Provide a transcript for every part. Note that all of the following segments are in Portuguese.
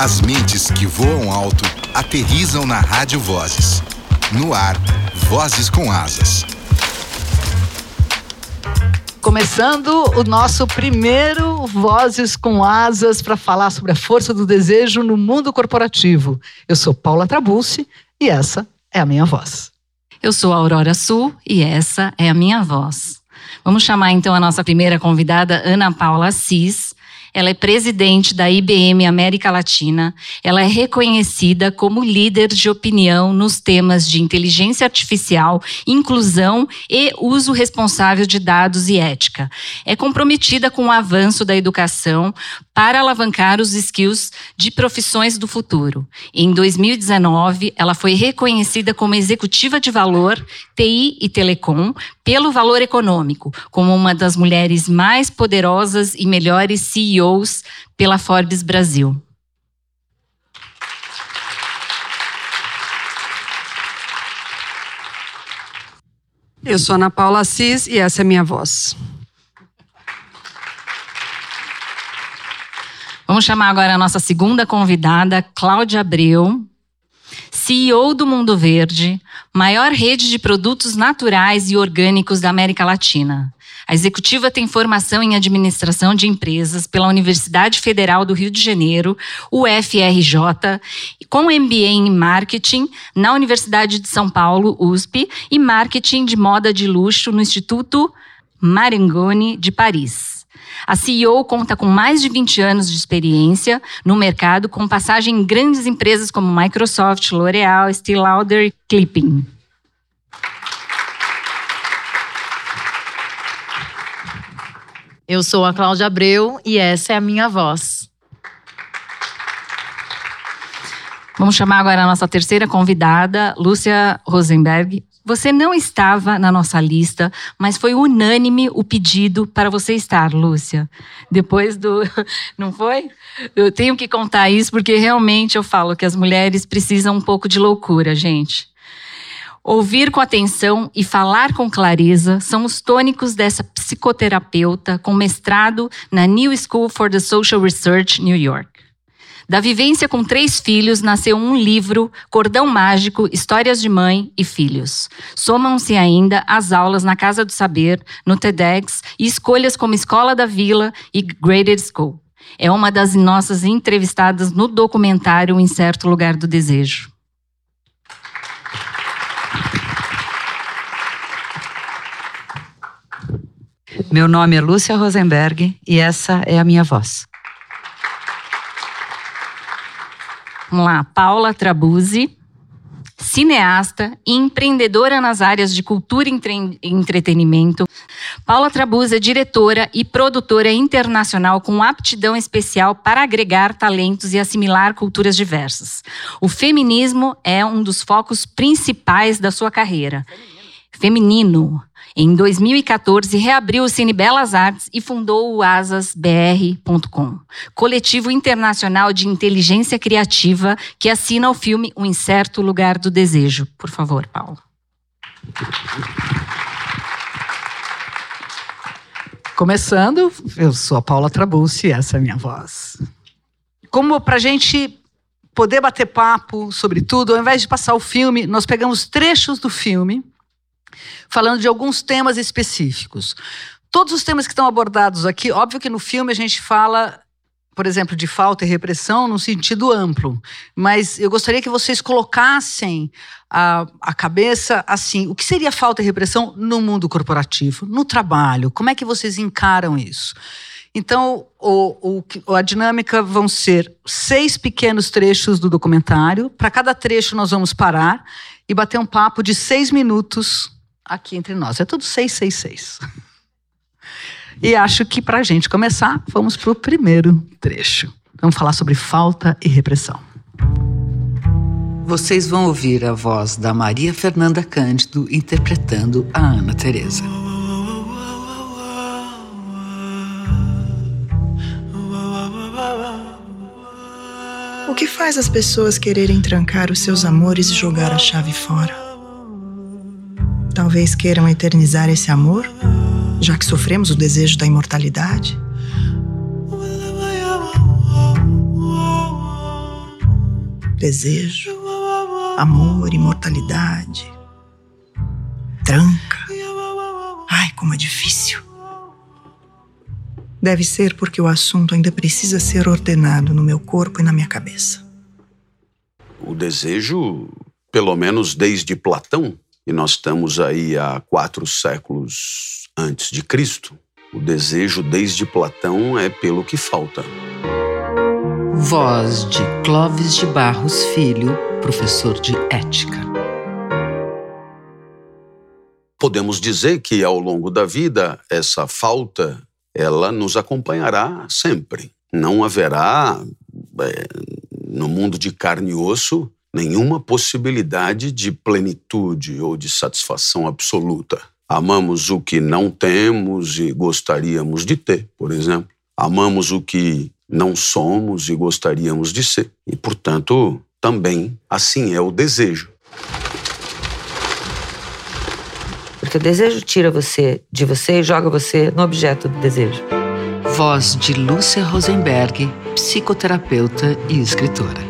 As mentes que voam alto aterrizam na Rádio Vozes. No ar, Vozes com Asas. Começando o nosso primeiro Vozes com Asas para falar sobre a força do desejo no mundo corporativo. Eu sou Paula Trabucci e essa é a minha voz. Eu sou Aurora Sul e essa é a minha voz. Vamos chamar então a nossa primeira convidada, Ana Paula Assis. Ela é presidente da IBM América Latina. Ela é reconhecida como líder de opinião nos temas de inteligência artificial, inclusão e uso responsável de dados e ética. É comprometida com o avanço da educação para alavancar os skills de profissões do futuro. Em 2019, ela foi reconhecida como executiva de valor, TI e Telecom, pelo Valor Econômico, como uma das mulheres mais poderosas e melhores CEOs pela Forbes Brasil. Eu sou Ana Paula Assis e essa é minha voz. Vamos chamar agora a nossa segunda convidada, Cláudia Abreu, CEO do Mundo Verde, maior rede de produtos naturais e orgânicos da América Latina. A executiva tem formação em administração de empresas pela Universidade Federal do Rio de Janeiro, UFRJ, com MBA em marketing na Universidade de São Paulo, USP, e marketing de moda de luxo no Instituto Marangoni de Paris. A CEO conta com mais de 20 anos de experiência no mercado, com passagem em grandes empresas como Microsoft, L'Oréal, Estée Lauder e Clipping. Eu sou a Cláudia Abreu e essa é a minha voz. Vamos chamar agora a nossa terceira convidada, Lúcia Rosenberg, você não estava na nossa lista, mas foi unânime o pedido para você estar, Lúcia. Depois do. Não foi? Eu tenho que contar isso porque realmente eu falo que as mulheres precisam um pouco de loucura, gente. Ouvir com atenção e falar com clareza são os tônicos dessa psicoterapeuta com mestrado na New School for the Social Research, New York. Da vivência com três filhos nasceu um livro, Cordão Mágico, Histórias de Mãe e Filhos. Somam-se ainda as aulas na Casa do Saber, no TEDx e escolhas como Escola da Vila e Graded School. É uma das nossas entrevistadas no documentário Em Certo Lugar do Desejo. Meu nome é Lúcia Rosenberg e essa é a minha voz. Vamos lá, Paula Trabuzzi, cineasta e empreendedora nas áreas de cultura e entretenimento. Paula Trabuzzi é diretora e produtora internacional com aptidão especial para agregar talentos e assimilar culturas diversas. O feminismo é um dos focos principais da sua carreira. Feminino. Em 2014, reabriu o Cine Belas Artes e fundou o asasbr.com, coletivo internacional de inteligência criativa que assina o filme O Incerto Lugar do Desejo. Por favor, Paulo. Começando, eu sou a Paula Trabucci e essa é a minha voz. Como para a gente poder bater papo sobre tudo, ao invés de passar o filme, nós pegamos trechos do filme falando de alguns temas específicos. Todos os temas que estão abordados aqui, óbvio que no filme a gente fala, por exemplo, de falta e repressão no sentido amplo, mas eu gostaria que vocês colocassem a, a cabeça assim: o que seria falta e repressão no mundo corporativo, no trabalho? Como é que vocês encaram isso? Então, o, o, a dinâmica vão ser seis pequenos trechos do documentário. Para cada trecho, nós vamos parar e bater um papo de seis minutos aqui entre nós. É tudo 666. E acho que para a gente começar, vamos para o primeiro trecho. Vamos falar sobre falta e repressão. Vocês vão ouvir a voz da Maria Fernanda Cândido interpretando a Ana Teresa. O que faz as pessoas quererem trancar os seus amores e jogar a chave fora? Talvez queiram eternizar esse amor, já que sofremos o desejo da imortalidade. desejo, amor, imortalidade. Tranca. Ai, como é difícil. Deve ser porque o assunto ainda precisa ser ordenado no meu corpo e na minha cabeça. O desejo, pelo menos desde Platão, e nós estamos aí há quatro séculos antes de Cristo, o desejo desde Platão é pelo que falta. Voz de Clóvis de Barros Filho, professor de ética. Podemos dizer que ao longo da vida essa falta ela nos acompanhará sempre. Não haverá é, no mundo de carne e osso nenhuma possibilidade de plenitude ou de satisfação absoluta. Amamos o que não temos e gostaríamos de ter, por exemplo. Amamos o que não somos e gostaríamos de ser. E, portanto, também assim é o desejo. Porque o desejo tira você de você e joga você no objeto do desejo. Voz de Lúcia Rosenberg, psicoterapeuta e escritora.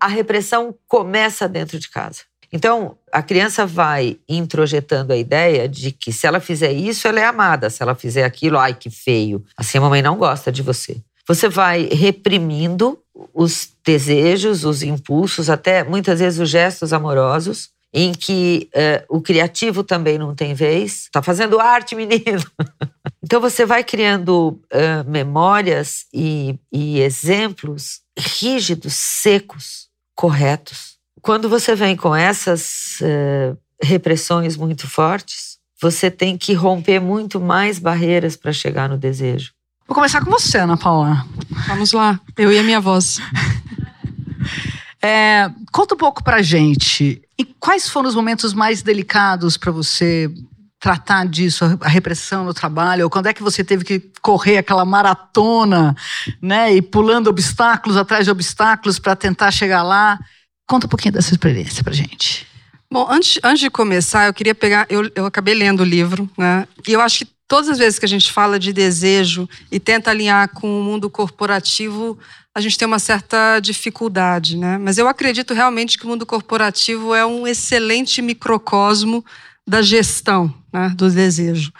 A repressão começa dentro de casa. Então, a criança vai introjetando a ideia de que se ela fizer isso, ela é amada. Se ela fizer aquilo, ai que feio. Assim a mamãe não gosta de você. Você vai reprimindo os desejos, os impulsos, até muitas vezes os gestos amorosos, em que uh, o criativo também não tem vez. Tá fazendo arte, menino. então você vai criando uh, memórias e, e exemplos rígidos, secos, corretos quando você vem com essas uh, repressões muito fortes, você tem que romper muito mais barreiras para chegar no desejo. Vou começar com você, Ana Paula. Vamos lá, eu e a minha voz. é, conta um pouco pra gente. E quais foram os momentos mais delicados para você tratar disso, a repressão no trabalho? Ou quando é que você teve que correr aquela maratona, né? E pulando obstáculos atrás de obstáculos para tentar chegar lá? Conta um pouquinho dessa experiência pra gente. Bom, antes, antes de começar, eu queria pegar. Eu, eu acabei lendo o livro, né? E eu acho que todas as vezes que a gente fala de desejo e tenta alinhar com o mundo corporativo, a gente tem uma certa dificuldade, né? Mas eu acredito realmente que o mundo corporativo é um excelente microcosmo da gestão né, do desejo.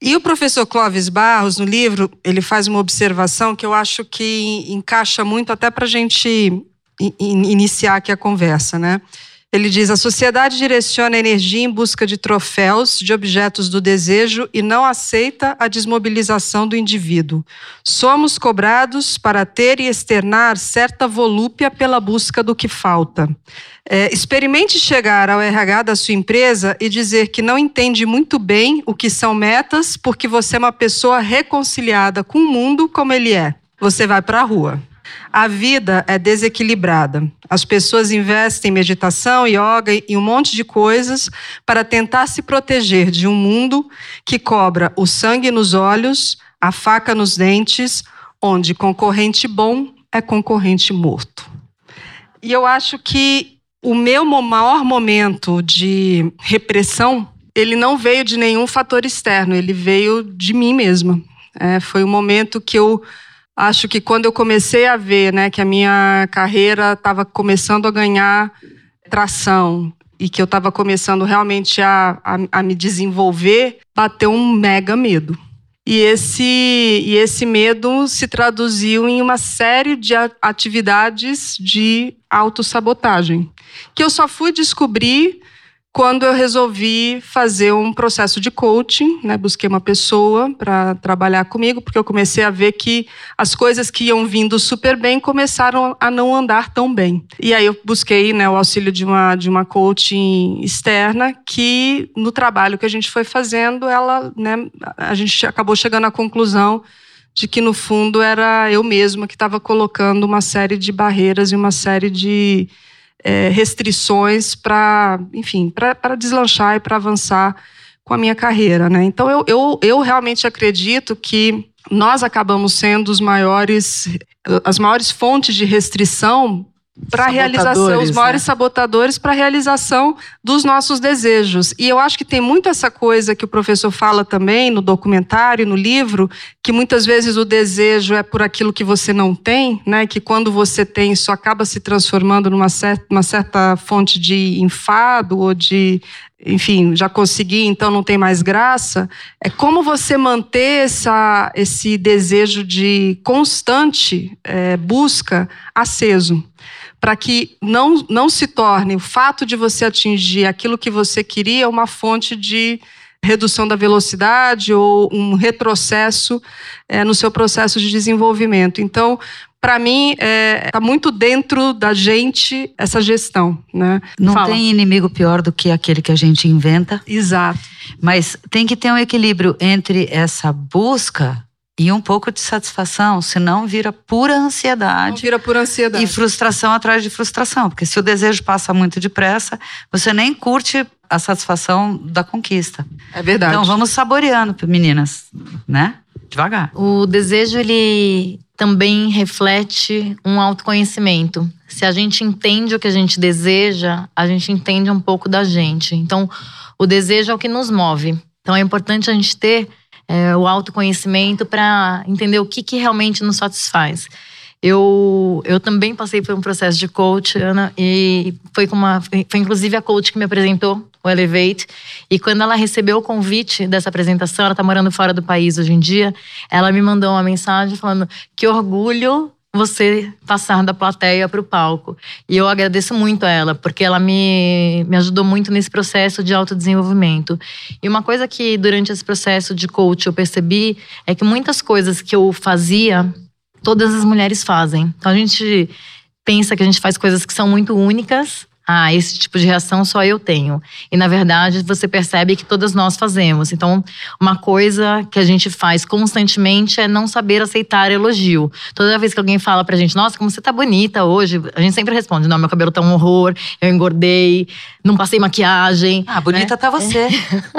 E o professor Clóvis Barros, no livro, ele faz uma observação que eu acho que encaixa muito até para a gente iniciar aqui a conversa, né? Ele diz: a sociedade direciona a energia em busca de troféus, de objetos do desejo e não aceita a desmobilização do indivíduo. Somos cobrados para ter e externar certa volúpia pela busca do que falta. É, experimente chegar ao RH da sua empresa e dizer que não entende muito bem o que são metas, porque você é uma pessoa reconciliada com o mundo como ele é. Você vai para a rua. A vida é desequilibrada. As pessoas investem em meditação, yoga e um monte de coisas para tentar se proteger de um mundo que cobra o sangue nos olhos, a faca nos dentes, onde concorrente bom é concorrente morto. E eu acho que o meu maior momento de repressão, ele não veio de nenhum fator externo, ele veio de mim mesma. É, foi o momento que eu acho que quando eu comecei a ver né, que a minha carreira estava começando a ganhar tração e que eu estava começando realmente a, a, a, me desenvolver, bateu um mega medo. E esse, e esse medo se traduziu em uma série de atividades de autossabotagem, que eu só fui descobrir quando eu resolvi fazer um processo de coaching, né, busquei uma pessoa para trabalhar comigo, porque eu comecei a ver que as coisas que iam vindo super bem começaram a não andar tão bem. E aí eu busquei né, o auxílio de uma, de uma coaching externa, que no trabalho que a gente foi fazendo, ela, né, a gente acabou chegando à conclusão de que no fundo era eu mesma que estava colocando uma série de barreiras e uma série de é, restrições para, enfim, para deslanchar e para avançar com a minha carreira, né? Então eu, eu, eu realmente acredito que nós acabamos sendo os maiores, as maiores fontes de restrição para a realização, os maiores né? sabotadores para a realização dos nossos desejos. E eu acho que tem muito essa coisa que o professor fala também no documentário, no livro, que muitas vezes o desejo é por aquilo que você não tem, né? Que quando você tem, isso acaba se transformando numa certa, uma certa fonte de enfado ou de enfim, já consegui, então não tem mais graça. É como você manter essa, esse desejo de constante é, busca aceso para que não, não se torne o fato de você atingir aquilo que você queria uma fonte de redução da velocidade ou um retrocesso é, no seu processo de desenvolvimento. Então, para mim, está é, tá muito dentro da gente essa gestão. Né? Não Fala. tem inimigo pior do que aquele que a gente inventa. Exato. Mas tem que ter um equilíbrio entre essa busca e um pouco de satisfação, senão vira pura ansiedade. Não vira pura ansiedade. E frustração atrás de frustração, porque se o desejo passa muito depressa, você nem curte a satisfação da conquista. É verdade. Então vamos saboreando, meninas, né? Devagar. O desejo ele também reflete um autoconhecimento. Se a gente entende o que a gente deseja, a gente entende um pouco da gente. Então, o desejo é o que nos move. Então, é importante a gente ter é, o autoconhecimento para entender o que, que realmente nos satisfaz. Eu, eu também passei por um processo de coach, Ana, e foi com uma. Foi inclusive a coach que me apresentou o Elevate. E quando ela recebeu o convite dessa apresentação, ela está morando fora do país hoje em dia, ela me mandou uma mensagem falando que orgulho você passar da plateia para o palco. E eu agradeço muito a ela, porque ela me, me ajudou muito nesse processo de autodesenvolvimento. E uma coisa que durante esse processo de coach eu percebi é que muitas coisas que eu fazia, todas as mulheres fazem. Então a gente pensa que a gente faz coisas que são muito únicas, ah, esse tipo de reação só eu tenho. E na verdade você percebe que todas nós fazemos. Então, uma coisa que a gente faz constantemente é não saber aceitar elogio. Toda vez que alguém fala pra gente, nossa, como você tá bonita hoje, a gente sempre responde: não, meu cabelo tá um horror, eu engordei, não passei maquiagem. Ah, bonita né? tá você.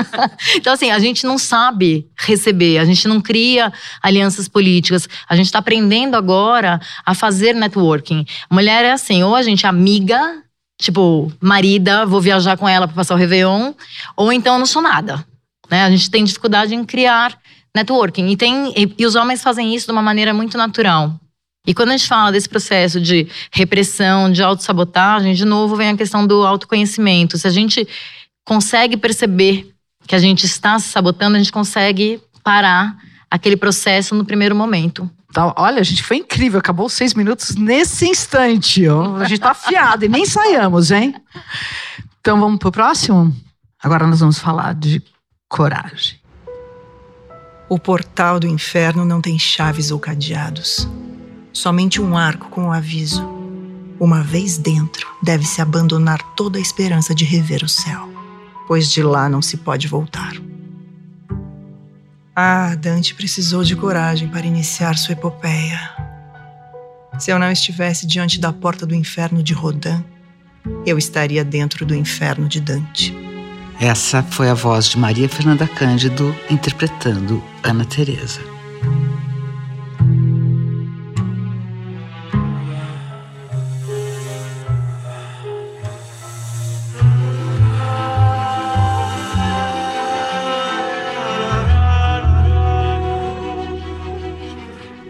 então, assim, a gente não sabe receber, a gente não cria alianças políticas. A gente tá aprendendo agora a fazer networking. Mulher é assim, ou a gente é amiga tipo, marida, vou viajar com ela para passar o Réveillon, ou então eu não sou nada. Né? A gente tem dificuldade em criar networking. E, tem, e, e os homens fazem isso de uma maneira muito natural. E quando a gente fala desse processo de repressão, de autossabotagem, de novo vem a questão do autoconhecimento. Se a gente consegue perceber que a gente está se sabotando, a gente consegue parar aquele processo no primeiro momento. Tá, olha, a gente foi incrível, acabou seis minutos nesse instante. Ó. A gente tá afiado e nem ensaiamos, hein? Então vamos pro próximo? Agora nós vamos falar de coragem. O portal do inferno não tem chaves ou cadeados. Somente um arco com o aviso. Uma vez dentro, deve-se abandonar toda a esperança de rever o céu, pois de lá não se pode voltar. Ah, Dante precisou de coragem para iniciar sua epopeia. Se eu não estivesse diante da porta do inferno de Rodin, eu estaria dentro do inferno de Dante. Essa foi a voz de Maria Fernanda Cândido interpretando Ana Teresa.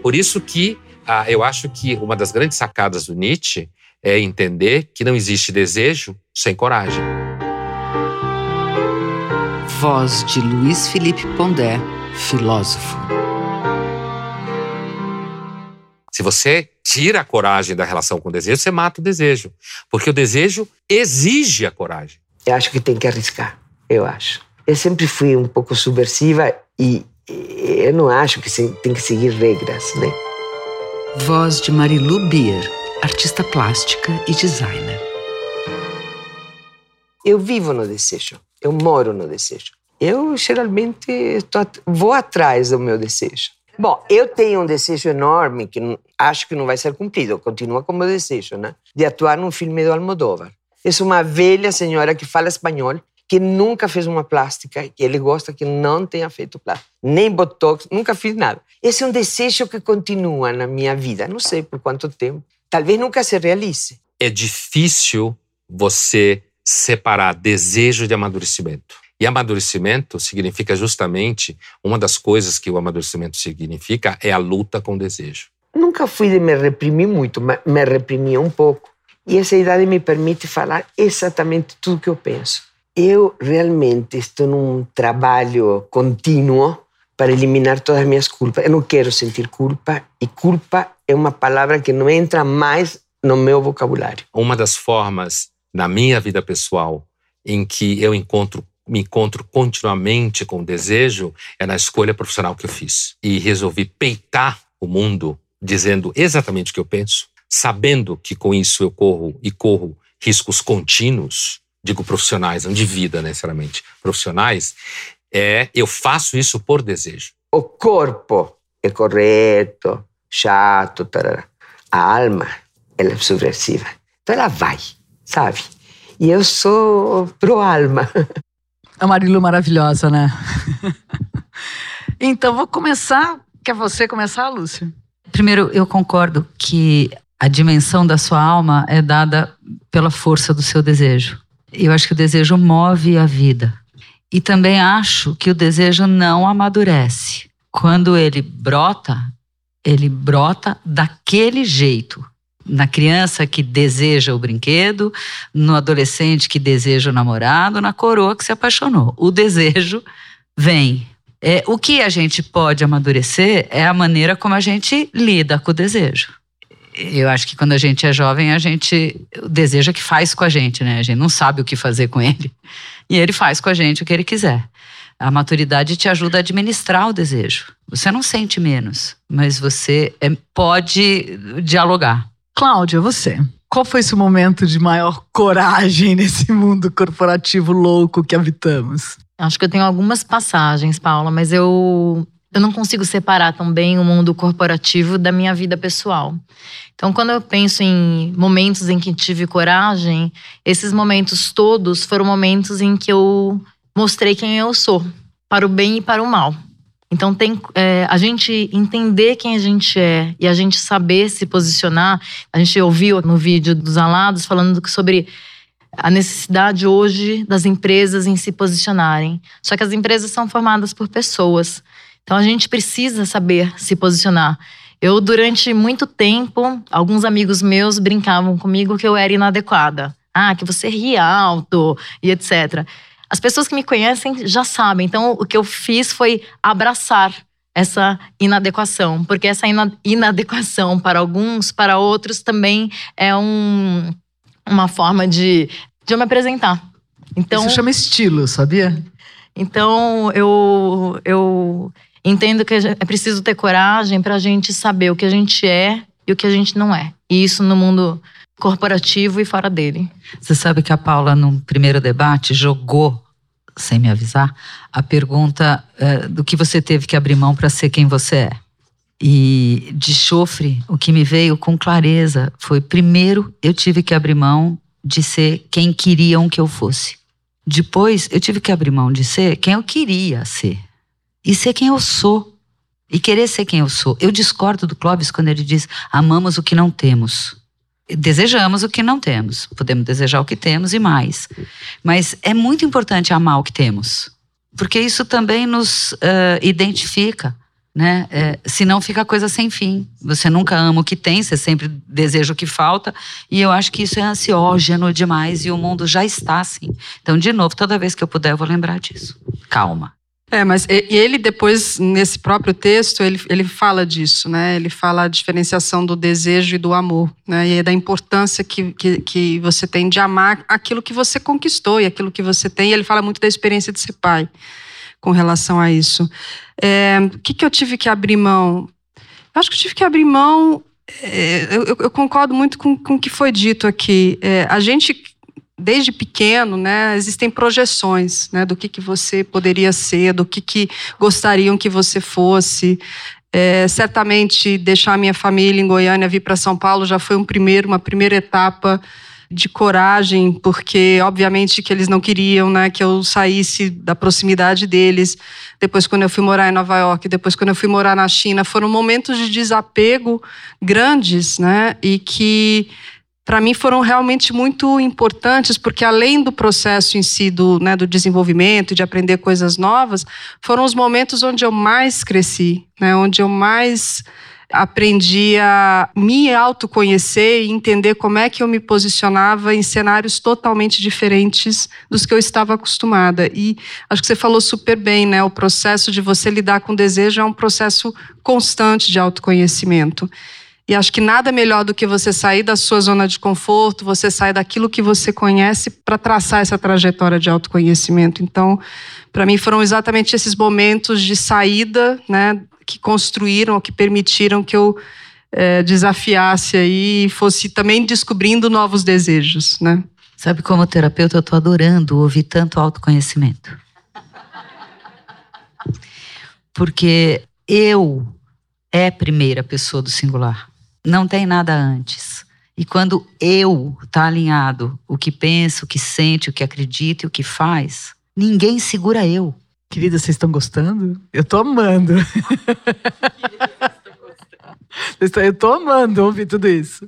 Por isso que ah, eu acho que uma das grandes sacadas do Nietzsche é entender que não existe desejo sem coragem. Voz de Luiz Felipe Pondé, filósofo. Se você tira a coragem da relação com o desejo, você mata o desejo. Porque o desejo exige a coragem. Eu acho que tem que arriscar, eu acho. Eu sempre fui um pouco subversiva e eu não acho que tem que seguir regras, né? Voz de Marilu Bier, artista plástica e designer. Eu vivo no desejo, eu moro no desejo. Eu geralmente tô, vou atrás do meu desejo. Bom, eu tenho um desejo enorme que acho que não vai ser cumprido, continua como desejo, né? De atuar num filme do Almodóvar. É uma velha senhora que fala espanhol que nunca fez uma plástica, que ele gosta que não tenha feito plástica, nem botox, nunca fiz nada. Esse é um desejo que continua na minha vida, não sei por quanto tempo. Talvez nunca se realize, é difícil você separar desejo de amadurecimento. E amadurecimento significa justamente uma das coisas que o amadurecimento significa é a luta com o desejo. Nunca fui de me reprimir muito, mas me reprimia um pouco. E essa idade me permite falar exatamente tudo que eu penso. Eu realmente estou num trabalho contínuo para eliminar todas as minhas culpas. Eu não quero sentir culpa e culpa é uma palavra que não entra mais no meu vocabulário. Uma das formas na minha vida pessoal em que eu encontro me encontro continuamente com desejo é na escolha profissional que eu fiz. E resolvi peitar o mundo dizendo exatamente o que eu penso, sabendo que com isso eu corro e corro riscos contínuos, digo profissionais, não de vida necessariamente, profissionais, é eu faço isso por desejo. O corpo é correto, chato, tarará. a alma ela é subversiva. Então ela vai, sabe? E eu sou pro alma. A Marilu maravilhosa, né? então vou começar. Quer você começar, Lúcia? Primeiro, eu concordo que a dimensão da sua alma é dada pela força do seu desejo. Eu acho que o desejo move a vida. E também acho que o desejo não amadurece. Quando ele brota, ele brota daquele jeito na criança que deseja o brinquedo, no adolescente que deseja o namorado, na coroa que se apaixonou. O desejo vem. É, o que a gente pode amadurecer é a maneira como a gente lida com o desejo. Eu acho que quando a gente é jovem, a gente o desejo é que faz com a gente, né? A gente não sabe o que fazer com ele. E ele faz com a gente o que ele quiser. A maturidade te ajuda a administrar o desejo. Você não sente menos, mas você é, pode dialogar. Cláudia, você. Qual foi seu momento de maior coragem nesse mundo corporativo louco que habitamos? Acho que eu tenho algumas passagens, Paula, mas eu, eu não consigo separar também o mundo corporativo da minha vida pessoal. Então, quando eu penso em momentos em que tive coragem, esses momentos todos foram momentos em que eu mostrei quem eu sou, para o bem e para o mal. Então tem é, a gente entender quem a gente é e a gente saber se posicionar. A gente ouviu no vídeo dos alados falando sobre a necessidade hoje das empresas em se posicionarem. Só que as empresas são formadas por pessoas. Então a gente precisa saber se posicionar. Eu, durante muito tempo, alguns amigos meus brincavam comigo que eu era inadequada. Ah, que você ria alto e etc. As pessoas que me conhecem já sabem. Então, o que eu fiz foi abraçar essa inadequação, porque essa inadequação para alguns, para outros também é um, uma forma de, de eu me apresentar. Então, Isso chama estilo, sabia? Então, eu, eu entendo que é preciso ter coragem para a gente saber o que a gente é e o que a gente não é. E isso no mundo corporativo e fora dele. Você sabe que a Paula, no primeiro debate, jogou, sem me avisar, a pergunta uh, do que você teve que abrir mão para ser quem você é. E de chofre, o que me veio com clareza foi: primeiro, eu tive que abrir mão de ser quem queriam que eu fosse. Depois, eu tive que abrir mão de ser quem eu queria ser. E ser quem eu sou. E querer ser quem eu sou. Eu discordo do Clóvis quando ele diz: amamos o que não temos desejamos o que não temos. Podemos desejar o que temos e mais. Mas é muito importante amar o que temos, porque isso também nos uh, identifica. Né? É, senão fica coisa sem fim. Você nunca ama o que tem, você sempre deseja o que falta. E eu acho que isso é ansiógeno demais e o mundo já está assim. Então, de novo, toda vez que eu puder, eu vou lembrar disso. Calma. É, mas ele depois, nesse próprio texto, ele, ele fala disso, né? Ele fala a diferenciação do desejo e do amor, né? E da importância que, que, que você tem de amar aquilo que você conquistou e aquilo que você tem. E ele fala muito da experiência de ser pai com relação a isso. É, o que, que eu tive que abrir mão? Eu acho que eu tive que abrir mão. É, eu, eu, concordo muito com, com o que foi dito aqui. É, a gente desde pequeno, né, existem projeções, né, do que, que você poderia ser, do que, que gostariam que você fosse. É, certamente deixar minha família em Goiânia vir para São Paulo já foi um primeiro, uma primeira etapa de coragem, porque obviamente que eles não queriam, né, que eu saísse da proximidade deles. Depois quando eu fui morar em Nova York, depois quando eu fui morar na China, foram momentos de desapego grandes, né, e que para mim foram realmente muito importantes, porque além do processo em si do, né, do desenvolvimento, de aprender coisas novas, foram os momentos onde eu mais cresci, né, onde eu mais aprendi a me autoconhecer e entender como é que eu me posicionava em cenários totalmente diferentes dos que eu estava acostumada. E acho que você falou super bem, né? O processo de você lidar com desejo é um processo constante de autoconhecimento. E acho que nada melhor do que você sair da sua zona de conforto, você sair daquilo que você conhece para traçar essa trajetória de autoconhecimento. Então, para mim foram exatamente esses momentos de saída, né, que construíram, que permitiram que eu é, desafiasse aí e fosse também descobrindo novos desejos, né? Sabe como terapeuta eu estou adorando ouvir tanto autoconhecimento. Porque eu é primeira pessoa do singular. Não tem nada antes. E quando eu está alinhado, o que pensa, o que sente, o que acredita e o que faz, ninguém segura eu. Querida, vocês estão gostando? Eu tô amando. Eu tô amando ouvir tudo isso.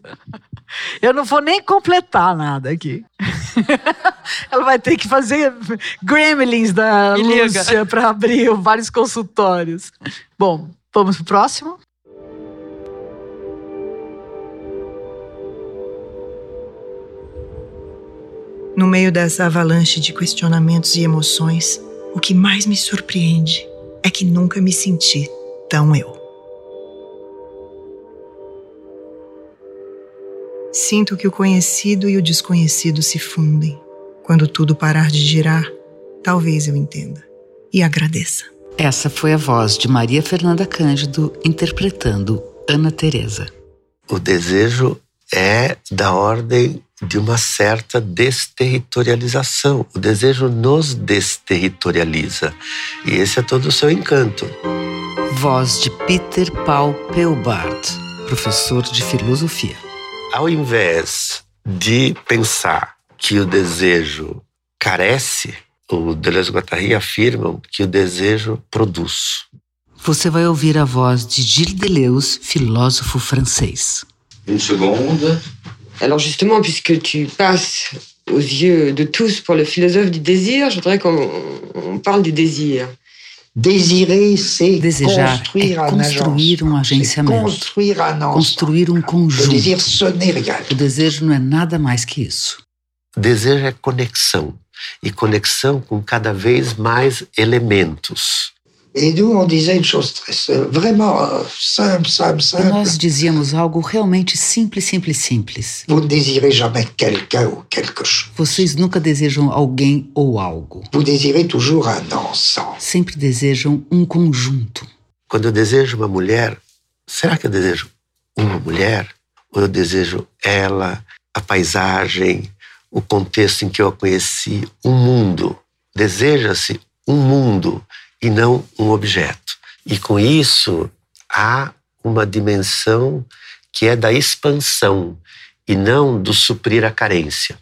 Eu não vou nem completar nada aqui. Ela vai ter que fazer gremlins da Lúcia para abrir vários consultórios. Bom, vamos pro próximo? No meio dessa avalanche de questionamentos e emoções, o que mais me surpreende é que nunca me senti tão eu. Sinto que o conhecido e o desconhecido se fundem. Quando tudo parar de girar, talvez eu entenda e agradeça. Essa foi a voz de Maria Fernanda Cândido interpretando Ana Teresa. O desejo é da ordem de uma certa desterritorialização. O desejo nos desterritorializa. E esse é todo o seu encanto. Voz de Peter Paul Peubart, professor de filosofia. Ao invés de pensar que o desejo carece, o Deleuze-Guattari afirmam que o desejo produz. Você vai ouvir a voz de Gilles Deleuze, filósofo francês. Une seconde. Alors justement, puisque tu passes aux yeux de tous pour le philosophe du désir, je voudrais qu'on parle du désir. Désirer, c'est Desejar construire é un construir um agenciamento, construire un ensemble. construir um conjunto. Le désir, ce n'est rien. O desejo não é nada mais que isso. Desejo é conexão. E conexão com cada vez mais elementos. Et nous, on disait une chose très simple, vraiment euh, simple, simple, E simple. nós dizíamos algo realmente simples, simples, simples. Vous ne désirez jamais quelqu'un ou quelque chose. Vocês nunca desejam alguém ou algo. Vous désirez toujours un ensemble. Sempre desejam um conjunto. Quando eu desejo uma mulher, será que eu desejo uma mulher? Ou eu desejo ela, a paisagem, o contexto em que eu a conheci, um mundo? Deseja-se um mundo e não um objeto. E com isso há uma dimensão que é da expansão e não do suprir a carência.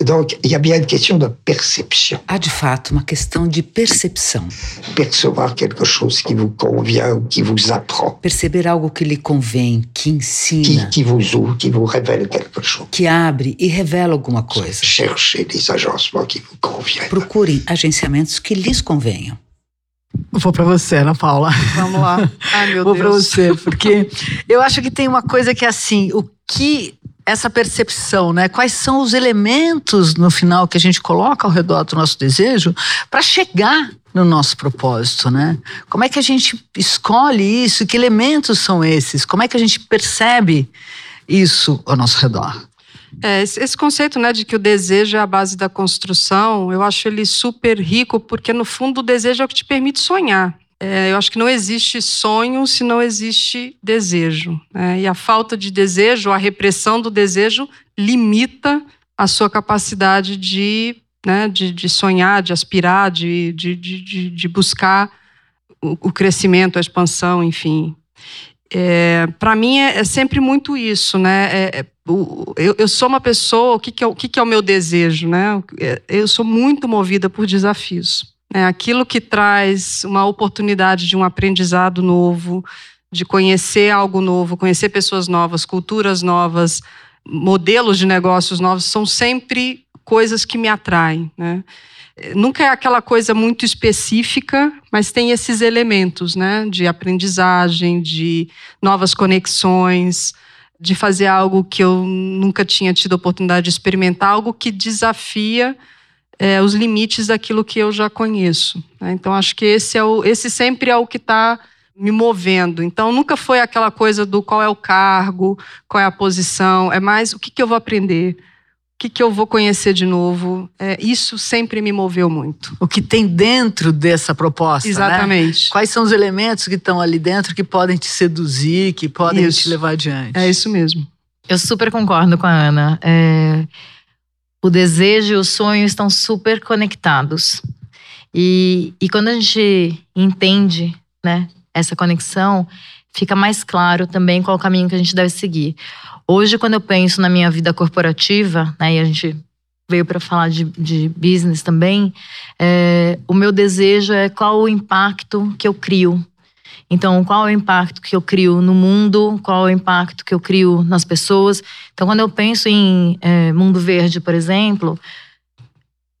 Donc, il y a bien une question de perception. Há de fato uma questão de percepção. Percevoir quelque chose qui vous convient ou qui vous apprend, Perceber algo que lhe convém, que qui, ensina, qui vous ouvre, qui vous révèle quelque chose. que abre e revela alguma coisa. Cherchez des agencements qui vous conviennent. Procurem agenciamentos que lhes convenham. Vou para você, Ana Paula. Vamos lá. Ai, meu Vou para você, porque eu acho que tem uma coisa que é assim, o que essa percepção, né? Quais são os elementos no final que a gente coloca ao redor do nosso desejo para chegar no nosso propósito, né? Como é que a gente escolhe isso? Que elementos são esses? Como é que a gente percebe isso ao nosso redor? É, esse, conceito né, de que o desejo é a base da construção, eu acho ele super rico, porque no fundo o desejo é o que te permite sonhar. É, eu acho que não existe sonho se não existe desejo. né? E a falta de desejo, a repressão do desejo, limita a sua capacidade de, né, de, de sonhar, de aspirar, de, de, de, de- de buscar o, o crescimento, a expansão, enfim. É, para mim é, é sempre muito isso, né? É- é- eu, eu sou uma pessoa, o que, que, é, o que, que é o meu desejo, né? É, Eu sou muito movida por desafios. Né? Aquilo que traz uma oportunidade de um aprendizado novo, de conhecer algo novo, conhecer pessoas novas, culturas novas, modelos de negócios novos são sempre coisas que me atraem, né? Nunca é aquela coisa muito específica, mas tem esses elementos, né? De aprendizagem, de novas conexões, de fazer algo que eu nunca tinha tido oportunidade de experimentar, algo que desafia é, os limites daquilo que eu já conheço. Né? Então, acho que esse, é o, esse sempre é o que está me movendo. Então, nunca foi aquela coisa do qual é o cargo, qual é a posição, é mais o que, que eu vou aprender, que, que eu vou conhecer de novo. É, isso sempre me moveu muito. O que tem dentro dessa proposta. né? Exatamente. Quais são os elementos que estão ali dentro que podem te seduzir, que podem Isso. te levar adiante? É isso mesmo. Eu super concordo com a Ana. É, o desejo e o sonho estão super conectados. E, e quando a gente entende né, essa conexão, fica mais claro também qual o caminho que a gente deve seguir. Hoje, quando eu penso na minha vida corporativa, né, e a gente veio para falar de, de business também, é, o meu desejo é qual o impacto que eu crio. Então, qual é o impacto que eu crio no mundo? Qual é o impacto que eu crio nas pessoas? Então, quando eu penso em é, mundo verde, por exemplo,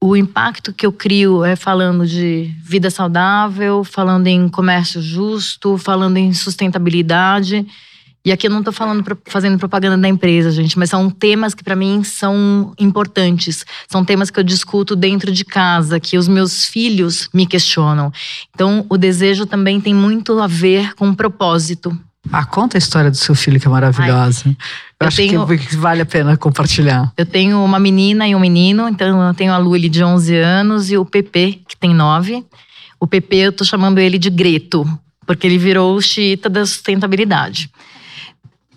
o impacto que eu crio é falando de vida saudável, falando em comércio justo, falando em sustentabilidade. E aqui eu não estou falando fazendo propaganda da empresa, gente, mas são temas que para mim são importantes. São temas que eu discuto dentro de casa, que os meus filhos me questionam. Então, o desejo também tem muito a ver com propósito. Ah, conta a história do seu filho, que é maravilhosa. eu eu acho tenho- que vale a pena compartilhar. Eu tenho uma menina e um menino, então eu tenho a Luli de 11 anos e o Pepe, que tem 9. O Pepe eu tô chamando ele de Greto, porque ele virou o xiita da sustentabilidade.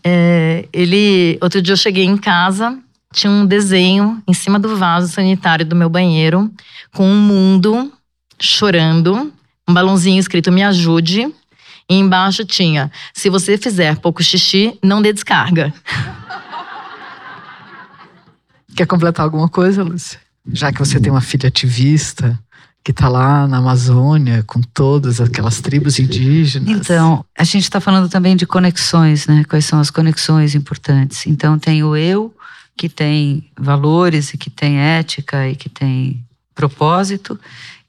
É, ele, outro dia eu cheguei em casa, tinha um desenho em cima do vaso sanitário do meu banheiro, com um mundo chorando, um balãozinho escrito me ajude, e embaixo tinha, se você fizer pouco xixi, não dê descarga. Quer completar alguma coisa, Lúcia? Já que você tem uma filha ativista que está lá na Amazônia com todas aquelas tribos indígenas. Então, a gente está falando também de conexões, né? Quais são as conexões importantes? Então, tem o eu, que tem valores e que tem ética e que tem propósito,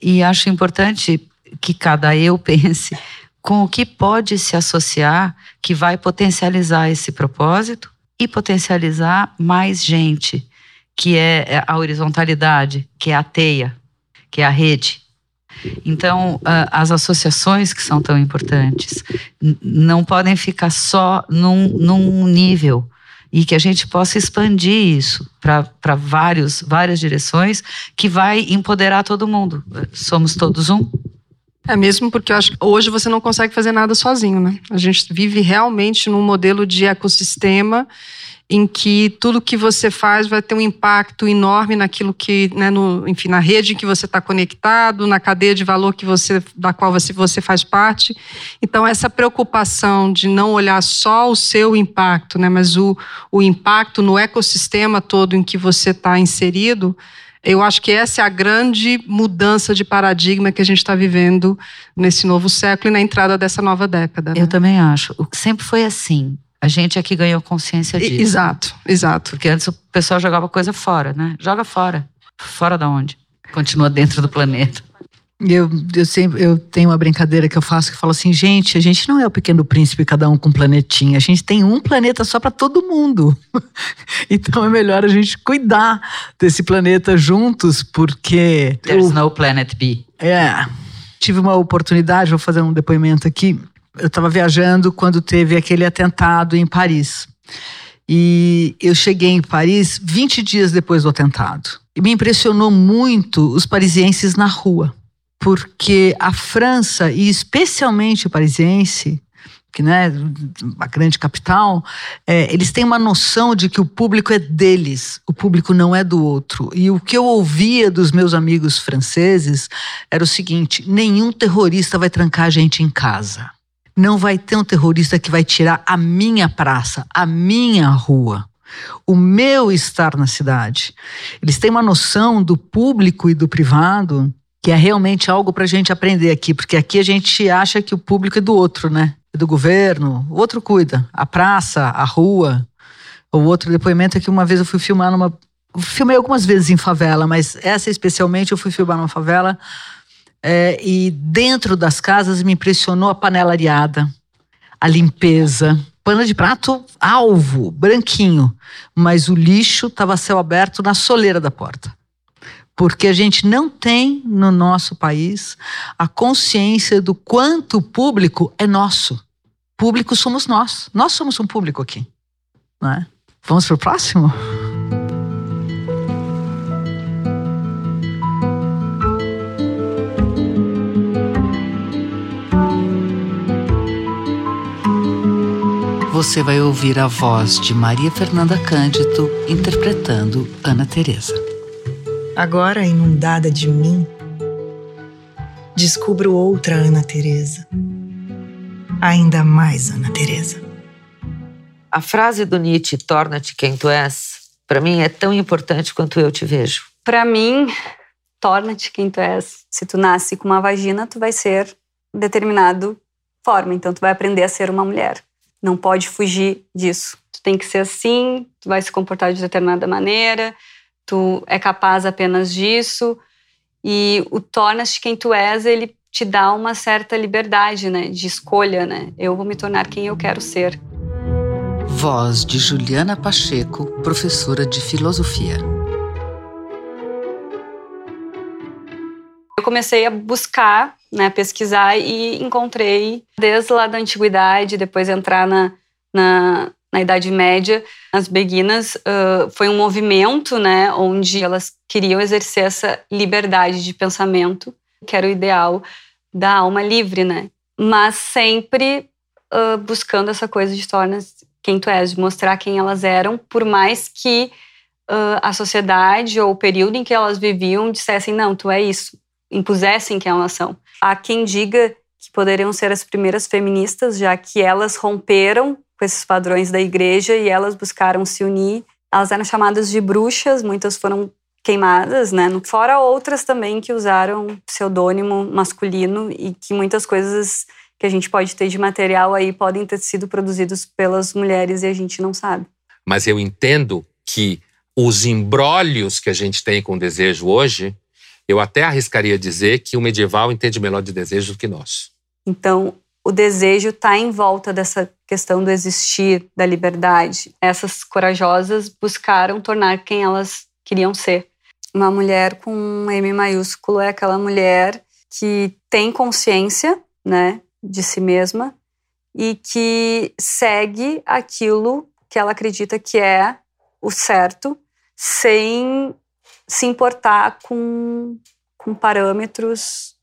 e acho importante que cada eu pense com o que pode se associar que vai potencializar esse propósito e potencializar mais gente, que é a horizontalidade, que é a teia, que é a rede. Então, as associações que são tão importantes não podem ficar só num, num nível e que a gente possa expandir isso para várias direções que vai empoderar todo mundo. Somos todos um. É mesmo porque eu acho que hoje você não consegue fazer nada sozinho, né? A gente vive realmente num modelo de ecossistema em que tudo que você faz vai ter um impacto enorme naquilo que, né, no, enfim, na rede em que você está conectado, na cadeia de valor que você, da qual você, você faz parte. Então, essa preocupação de não olhar só o seu impacto, né, mas o, o impacto no ecossistema todo em que você está inserido, eu acho que essa é a grande mudança de paradigma que a gente está vivendo nesse novo século e na entrada dessa nova década. Eu também acho. O- Sempre foi assim. A gente é que ganhou consciência disso. exato, exato. Porque antes o pessoal jogava coisa fora, né? Joga fora. Fora da onde? Continua dentro do planeta. Eu, eu, sempre, eu tenho uma brincadeira que eu faço que eu falo assim, gente, a gente não é o pequeno príncipe, cada um com um planetinha. A gente tem um planeta só para todo mundo. então é melhor a gente cuidar desse planeta juntos, porque. There's o- no planet B. É. Tive uma oportunidade, vou fazer um depoimento aqui. Eu estava viajando quando teve aquele atentado em Paris. E eu cheguei em Paris 20 dias depois do atentado. E me impressionou muito os parisienses na rua. Porque a França, e especialmente o parisiense, que né, a grande capital, é, eles têm uma noção de que o público é deles, o público não é do outro. E o que eu ouvia dos meus amigos franceses era o seguinte: nenhum terrorista vai trancar a gente em casa. Não vai ter um terrorista que vai tirar a minha praça, a minha rua, o meu estar na cidade. Eles têm uma noção do público e do privado que é realmente algo para a gente aprender aqui, porque aqui a gente acha que o público é do outro, né? É do governo, o outro cuida. A praça, a rua, O outro depoimento é que uma vez eu fui filmar numa. Filmei algumas vezes em favela, mas essa especialmente eu fui filmar numa favela. É, e dentro das casas me impressionou a panelariada, a limpeza. Pano de prato alvo, branquinho, mas o lixo estava céu aberto na soleira da porta porque a gente não tem no nosso país a consciência do quanto o público é nosso. Público somos nós. Nós somos um público aqui. Não é? Vamos para o próximo? Você vai ouvir a voz de Maria Fernanda Cândido interpretando Ana Teresa. Agora inundada de mim, descubro outra Ana Teresa. Ainda mais Ana Teresa. A frase do Nietzsche, torna-te quem tu és, para mim é tão importante quanto eu te vejo. Para mim, torna-te quem tu és. Se tu nasce com uma vagina, tu vai ser determinado forma, então tu vai aprender a ser uma mulher. Não pode fugir disso. Tu tem que ser assim, tu vai se comportar de determinada maneira, tu é capaz apenas disso. E o tornas-te quem tu és, ele te dá uma certa liberdade, né, de escolha, né? Eu vou me tornar quem eu quero ser. Voz de Juliana Pacheco, professora de filosofia. Eu comecei a buscar, né, pesquisar e encontrei desde lá da antiguidade, depois entrar na, na, na Idade Média, as beguinas uh, foi um movimento, né, onde elas queriam exercer essa liberdade de pensamento, que era o ideal da alma livre, né, mas sempre uh, buscando essa coisa de tornar quem tu és, de mostrar quem elas eram, por mais que uh, a sociedade ou o período em que elas viviam dissessem não, tu é isso, impusessem quem elas são. Há quem diga que poderiam ser as primeiras feministas, já que elas romperam com esses padrões da igreja e elas buscaram se unir. Elas eram chamadas de bruxas, muitas foram queimadas, né? Fora outras também que usaram pseudônimo masculino e que muitas coisas que a gente pode ter de material aí podem ter sido produzidos pelas mulheres e a gente não sabe. Mas eu entendo que os embrólios que a gente tem com o desejo hoje, eu até arriscaria dizer que o medieval entende melhor de desejo do que nós. Então, o desejo está em volta dessa questão do existir, da liberdade. Essas corajosas buscaram tornar quem elas queriam ser. Uma mulher com um M maiúsculo é aquela mulher que tem consciência, né, de si mesma e que segue aquilo que ela acredita que é o certo, sem se importar com, com parâmetros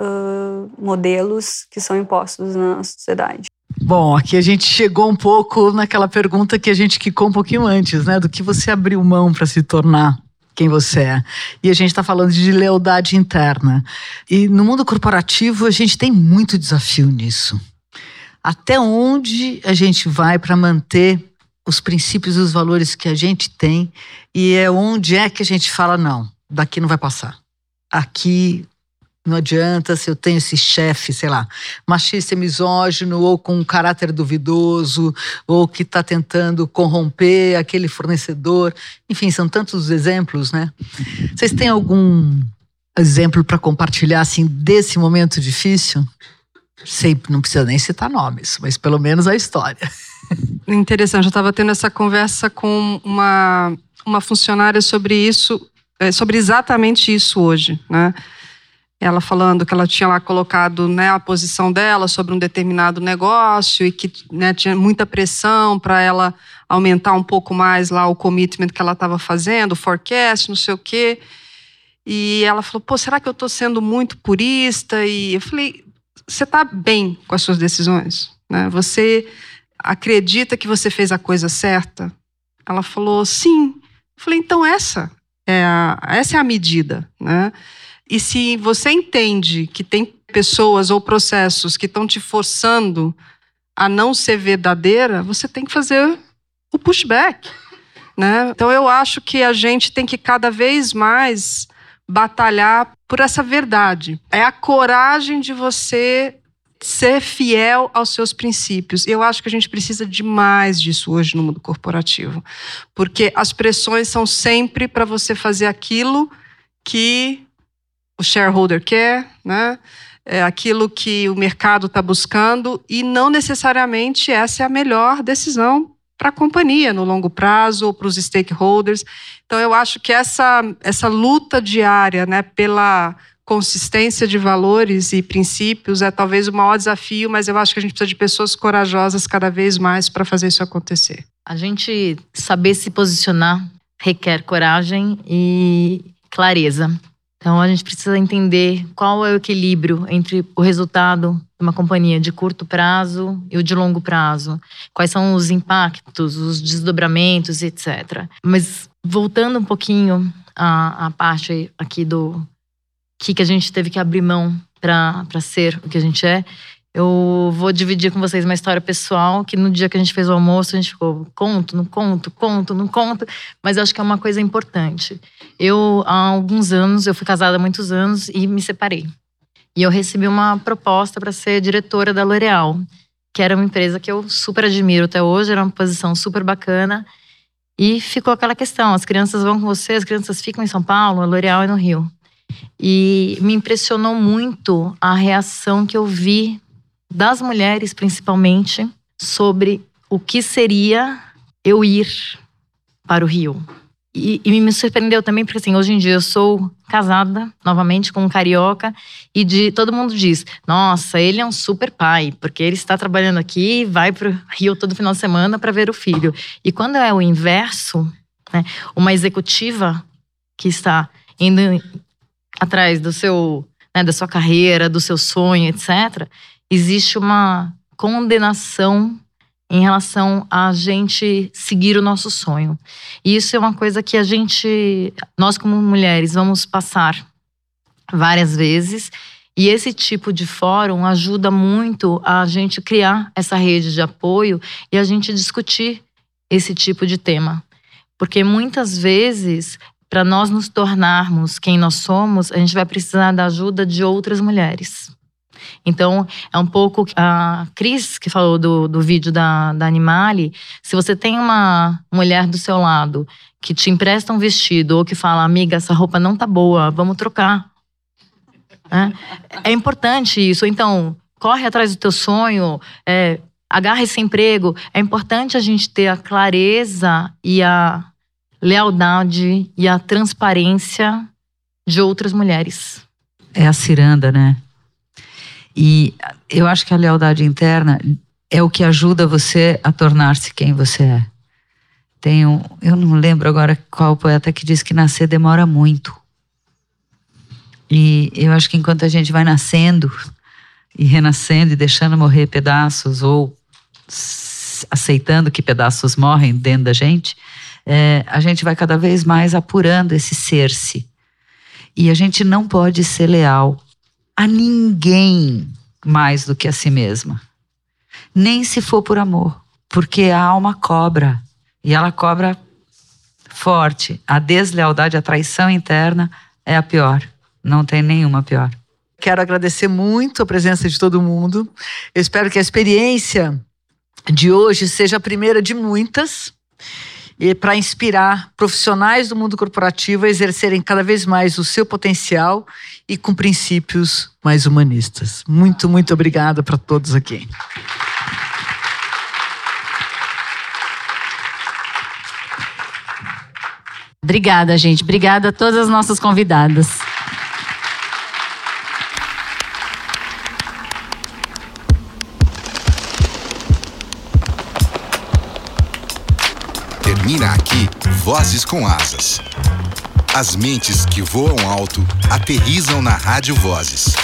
uh, modelos que são impostos na sociedade. Bom, aqui a gente chegou um pouco naquela pergunta que a gente quicou um pouquinho antes, né? Do que você abriu mão para se tornar quem você é. E a gente está falando de lealdade interna. E no mundo corporativo a gente tem muito desafio nisso. Até onde a gente vai para manter os princípios e os valores que a gente tem e é onde é que a gente fala não, daqui não vai passar. Aqui não adianta se eu tenho esse chefe, sei lá, machista, misógino, ou com um caráter duvidoso, ou que está tentando corromper aquele fornecedor. Enfim, são tantos exemplos, né? Vocês têm algum exemplo para compartilhar, assim, desse momento difícil? Sempre, não precisa nem citar nomes, mas pelo menos a história. Interessante, eu estava tendo essa conversa com uma, uma funcionária sobre isso, eh, sobre exatamente isso hoje, né? Ela falando que ela tinha lá colocado né, a posição dela sobre um determinado negócio e que né, tinha muita pressão para ela aumentar um pouco mais lá o commitment que ela estava fazendo, o forecast, não sei o quê. E ela falou: pô, será que eu estou sendo muito purista? E eu falei: você está bem com as suas decisões? Né? Você acredita que você fez a coisa certa? Ela falou: sim. Eu falei: então essa é a, essa é a medida, né? E se você entende que tem pessoas ou processos que estão te forçando a não ser verdadeira, você tem que fazer o pushback. Né? Então eu acho que a gente tem que cada vez mais batalhar por essa verdade. É a coragem de você ser fiel aos seus princípios. Eu acho que a gente precisa de mais disso hoje no mundo corporativo, porque as pressões são sempre para você fazer aquilo que o shareholder quer, né? É aquilo que o mercado está buscando e não necessariamente essa é a melhor decisão para a companhia no longo prazo ou para os stakeholders. Então eu acho que essa essa luta diária, né, pela consistência de valores e princípios é talvez o maior desafio, mas eu acho que a gente precisa de pessoas corajosas cada vez mais para fazer isso acontecer. A gente saber se posicionar requer coragem e clareza. Então a gente precisa entender qual é o equilíbrio entre o resultado de uma companhia de curto prazo e o de longo prazo. Quais são os impactos, os desdobramentos, etc. Mas voltando um pouquinho à, à parte aqui do que, que a gente teve que abrir mão para ser o que a gente é, eu vou dividir com vocês uma história pessoal que no dia que a gente fez o almoço, a gente ficou conto, não conto, conto, não conto, mas eu acho que é uma coisa importante. Eu, há alguns anos, eu fui casada há muitos anos e me separei. E eu recebi uma proposta para ser diretora da L'Oréal, que era uma empresa que eu super admiro até hoje, era uma posição super bacana. E ficou aquela questão: as crianças vão com você, as crianças ficam em São Paulo, a L'Oréal é no Rio. E me impressionou muito a reação que eu vi das mulheres, principalmente, sobre o que seria eu ir para o Rio. E, e, me surpreendeu também, porque assim, hoje em dia eu sou casada novamente com um carioca e de, todo mundo diz: nossa, ele é um super pai, porque ele está trabalhando aqui e vai para o Rio todo final de semana para ver o filho. E quando é o inverso, né, uma executiva que está indo atrás do seu, né, da sua carreira, do seu sonho, etc., existe uma condenação em relação a gente seguir o nosso sonho. E isso é uma coisa que a gente, nós como mulheres, vamos passar várias vezes. E esse tipo de fórum ajuda muito a gente criar essa rede de apoio e a gente discutir esse tipo de tema. Porque muitas vezes, para nós nos tornarmos quem nós somos, a gente vai precisar da ajuda de outras mulheres. Então, é um pouco a Cris, que falou do, do vídeo da, da Animale. Se você tem uma mulher do seu lado que te empresta um vestido ou que fala, amiga, essa roupa não tá boa, vamos trocar. É, é importante isso. Então, corre atrás do teu sonho, é, agarra esse emprego. É importante a gente ter a clareza e a lealdade e a transparência de outras mulheres. É a ciranda, né? E eu acho que a lealdade interna é o que ajuda você a tornar-se quem você é. Tem um, eu não lembro agora qual poeta que diz que nascer demora muito. E eu acho que enquanto a gente vai nascendo e renascendo e deixando morrer pedaços ou aceitando que pedaços morrem dentro da gente, é, a gente vai cada vez mais apurando esse ser-se. E a gente não pode ser leal a ninguém mais do que a si mesma. Nem se for por amor, porque a alma cobra e ela cobra forte. A deslealdade, a traição interna é a pior. Não tem nenhuma pior. Quero agradecer muito a presença de todo mundo. Eu espero que a experiência de hoje seja a primeira de muitas para inspirar profissionais do mundo corporativo a exercerem cada vez mais o seu potencial e com princípios mais humanistas. Muito, muito obrigada para todos aqui. Obrigada, gente. Obrigada a todas as nossas convidadas. aqui Vozes com Asas. As mentes que voam alto aterrizam na Rádio Vozes.